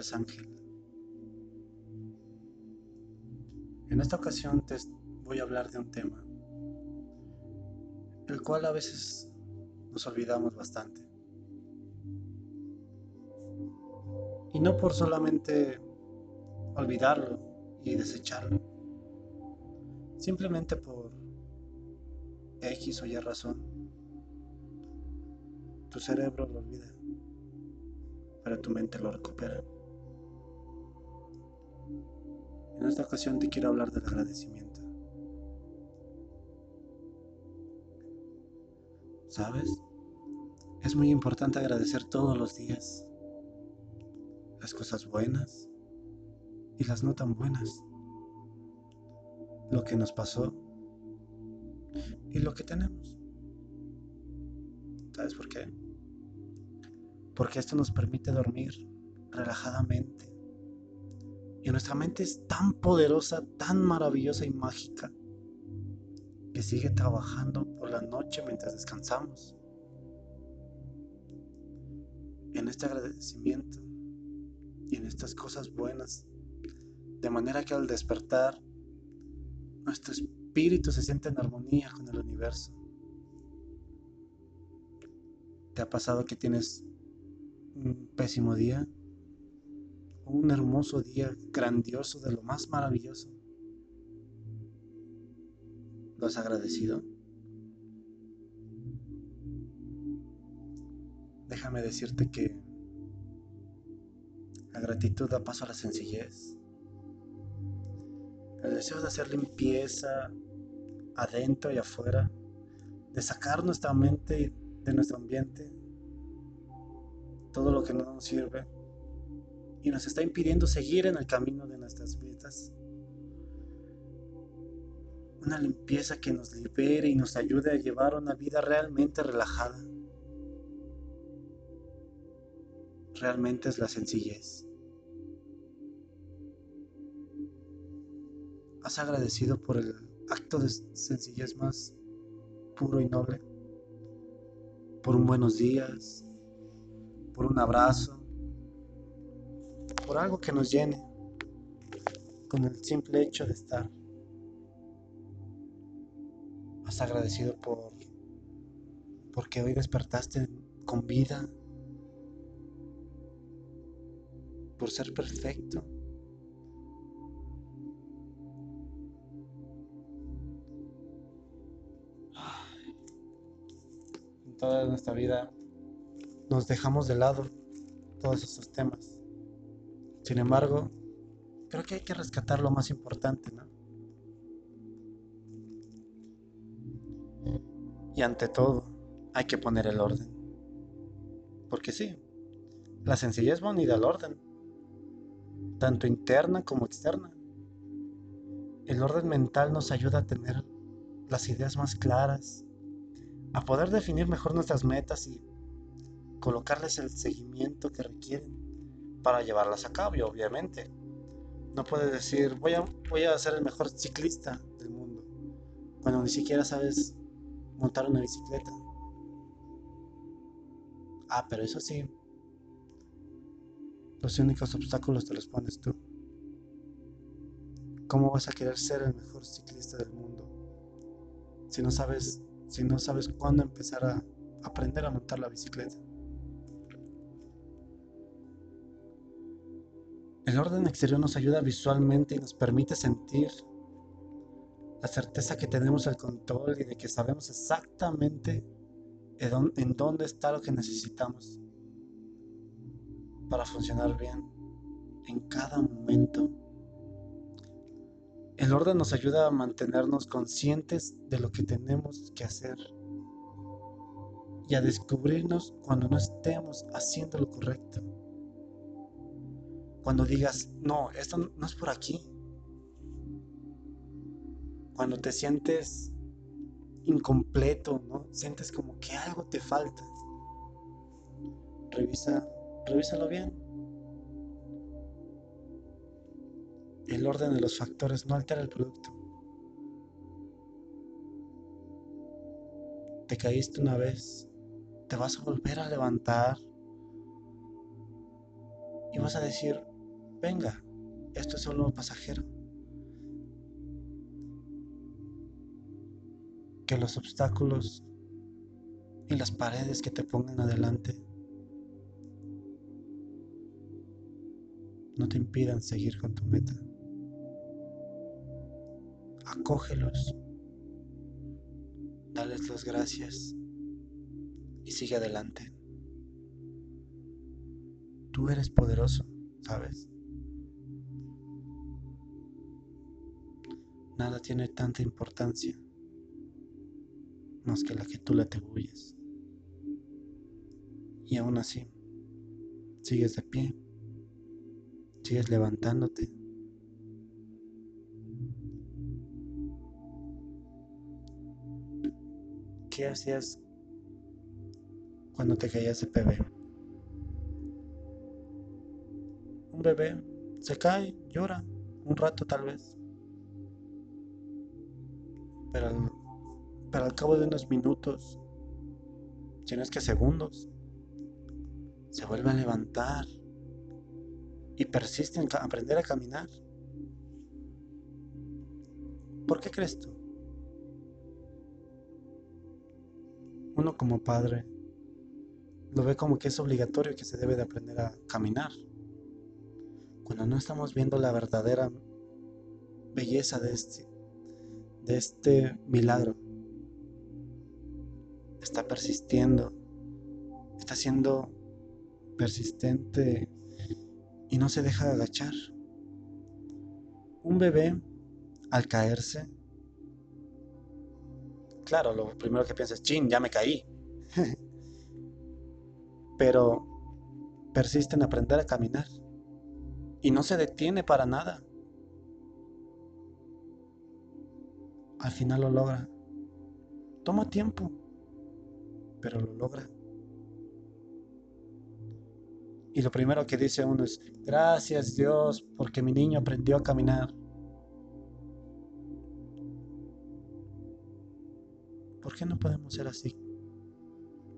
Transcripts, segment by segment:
es Ángel. En esta ocasión te voy a hablar de un tema, el cual a veces nos olvidamos bastante. Y no por solamente olvidarlo y desecharlo, simplemente por X o Y razón. Tu cerebro lo olvida, pero tu mente lo recupera. En esta ocasión te quiero hablar del agradecimiento. ¿Sabes? Es muy importante agradecer todos los días las cosas buenas y las no tan buenas. Lo que nos pasó y lo que tenemos. ¿Sabes por qué? Porque esto nos permite dormir relajadamente. Y nuestra mente es tan poderosa, tan maravillosa y mágica, que sigue trabajando por la noche mientras descansamos. En este agradecimiento y en estas cosas buenas, de manera que al despertar, nuestro espíritu se siente en armonía con el universo. ¿Te ha pasado que tienes un pésimo día? Un hermoso día grandioso de lo más maravilloso? ¿Lo has agradecido? Déjame decirte que la gratitud da paso a la sencillez. El deseo de hacer limpieza adentro y afuera, de sacar nuestra mente de nuestro ambiente, todo lo que no nos sirve y nos está impidiendo seguir en el camino de nuestras vidas. Una limpieza que nos libere y nos ayude a llevar una vida realmente relajada. Realmente es la sencillez. ¿Has agradecido por el acto de sencillez más puro y noble? Por un buenos días, por un abrazo, por algo que nos llene, con el simple hecho de estar. Has agradecido por porque hoy despertaste con vida, por ser perfecto. En toda nuestra vida nos dejamos de lado todos esos temas. Sin embargo, creo que hay que rescatar lo más importante, ¿no? Y ante todo, hay que poner el orden. Porque sí, la sencillez va unida al orden, tanto interna como externa. El orden mental nos ayuda a tener las ideas más claras, a poder definir mejor nuestras metas y colocarles el seguimiento que requieren para llevarlas a cabo, obviamente. No puedes decir, voy a, voy a ser el mejor ciclista del mundo, cuando ni siquiera sabes montar una bicicleta. Ah, pero eso sí, los únicos obstáculos te los pones tú. ¿Cómo vas a querer ser el mejor ciclista del mundo si no sabes, si no sabes cuándo empezar a aprender a montar la bicicleta? El orden exterior nos ayuda visualmente y nos permite sentir la certeza que tenemos el control y de que sabemos exactamente en dónde está lo que necesitamos para funcionar bien en cada momento. El orden nos ayuda a mantenernos conscientes de lo que tenemos que hacer y a descubrirnos cuando no estemos haciendo lo correcto. Cuando digas, no, esto no es por aquí. Cuando te sientes incompleto, ¿no? Sientes como que algo te falta. Revisa, revísalo bien. El orden de los factores no altera el producto. Te caíste una vez, te vas a volver a levantar y vas a decir, venga, esto es solo pasajero. Que los obstáculos y las paredes que te pongan adelante no te impidan seguir con tu meta. Acógelos, dales las gracias y sigue adelante. Tú eres poderoso, ¿sabes? Nada tiene tanta importancia más que la que tú le atribuyes. Y aún así, sigues de pie, sigues levantándote. ¿Qué hacías cuando te caías de bebé? Un bebé se cae, llora, un rato tal vez. Pero al, pero al cabo de unos minutos, si no es que segundos, se vuelve a levantar y persiste en aprender a caminar. ¿Por qué crees tú? Uno como padre lo ve como que es obligatorio que se debe de aprender a caminar. Cuando no estamos viendo la verdadera belleza de este, de este milagro. Está persistiendo, está siendo persistente y no se deja agachar. Un bebé, al caerse, claro, lo primero que piensa es, chin, ya me caí. Pero persiste en aprender a caminar y no se detiene para nada. Al final lo logra. Toma tiempo, pero lo logra. Y lo primero que dice uno es, gracias Dios porque mi niño aprendió a caminar. ¿Por qué no podemos ser así?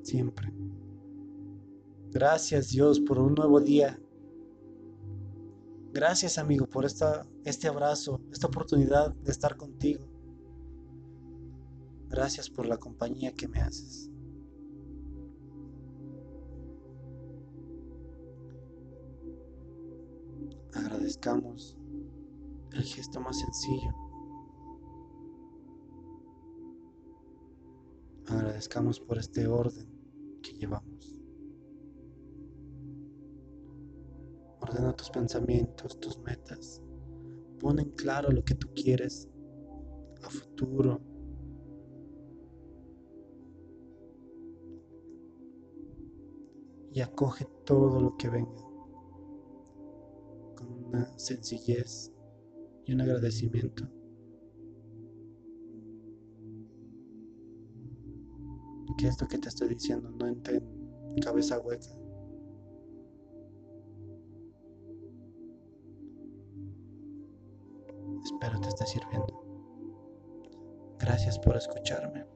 Siempre. Gracias Dios por un nuevo día. Gracias amigo por esta, este abrazo, esta oportunidad de estar contigo. Gracias por la compañía que me haces. agradezcamos el gesto más sencillo. Agradezcamos por este orden que llevamos. Ordena tus pensamientos, tus metas. Pon en claro lo que tú quieres a futuro. Y acoge todo lo que venga una sencillez y un agradecimiento. Que esto que te estoy diciendo no entre en cabeza hueca. Espero te esté sirviendo. Gracias por escucharme.